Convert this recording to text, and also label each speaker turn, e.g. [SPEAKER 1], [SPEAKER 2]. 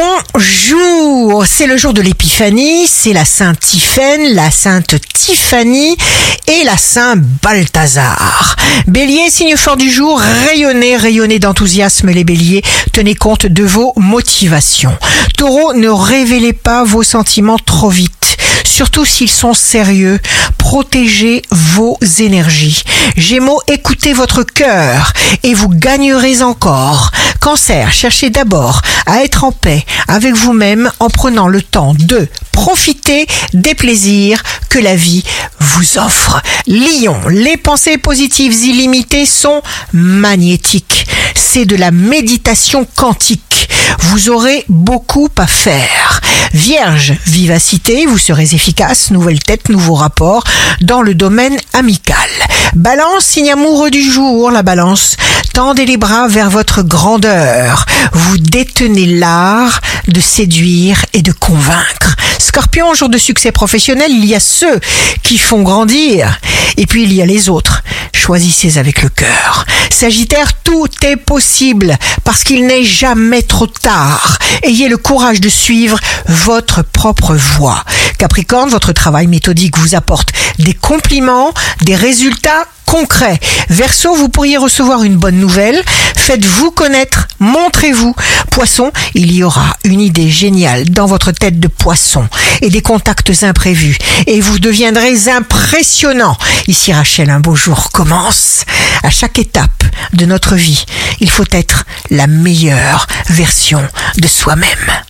[SPEAKER 1] Bonjour, c'est le jour de l'épiphanie, c'est la sainte Tiphaine, la sainte Tiffany et la saint Balthazar. Bélier, signe fort du jour, rayonnez, rayonnez d'enthousiasme les béliers, tenez compte de vos motivations. Taureau, ne révélez pas vos sentiments trop vite surtout s'ils sont sérieux. Protégez vos énergies. Gémeaux, écoutez votre cœur et vous gagnerez encore. Cancer, cherchez d'abord à être en paix avec vous-même en prenant le temps de profiter des plaisirs que la vie vous offre. Lion, les pensées positives illimitées sont magnétiques. C'est de la méditation quantique. Vous aurez beaucoup à faire. Vierge, vivacité, vous serez efficace, nouvelle tête, nouveau rapport dans le domaine amical. Balance, signe amoureux du jour, la balance. Tendez les bras vers votre grandeur. Vous détenez l'art de séduire et de convaincre. Scorpion, jour de succès professionnel, il y a ceux qui font grandir et puis il y a les autres. Choisissez avec le cœur. Sagittaire, tout est possible parce qu'il n'est jamais trop tard. Ayez le courage de suivre votre propre voie. Capricorne, votre travail méthodique vous apporte des compliments, des résultats concret. Verseau, vous pourriez recevoir une bonne nouvelle. Faites-vous connaître, montrez-vous. Poisson, il y aura une idée géniale dans votre tête de poisson et des contacts imprévus. Et vous deviendrez impressionnant. Ici Rachel, un beau jour commence. À chaque étape de notre vie, il faut être la meilleure version de soi-même.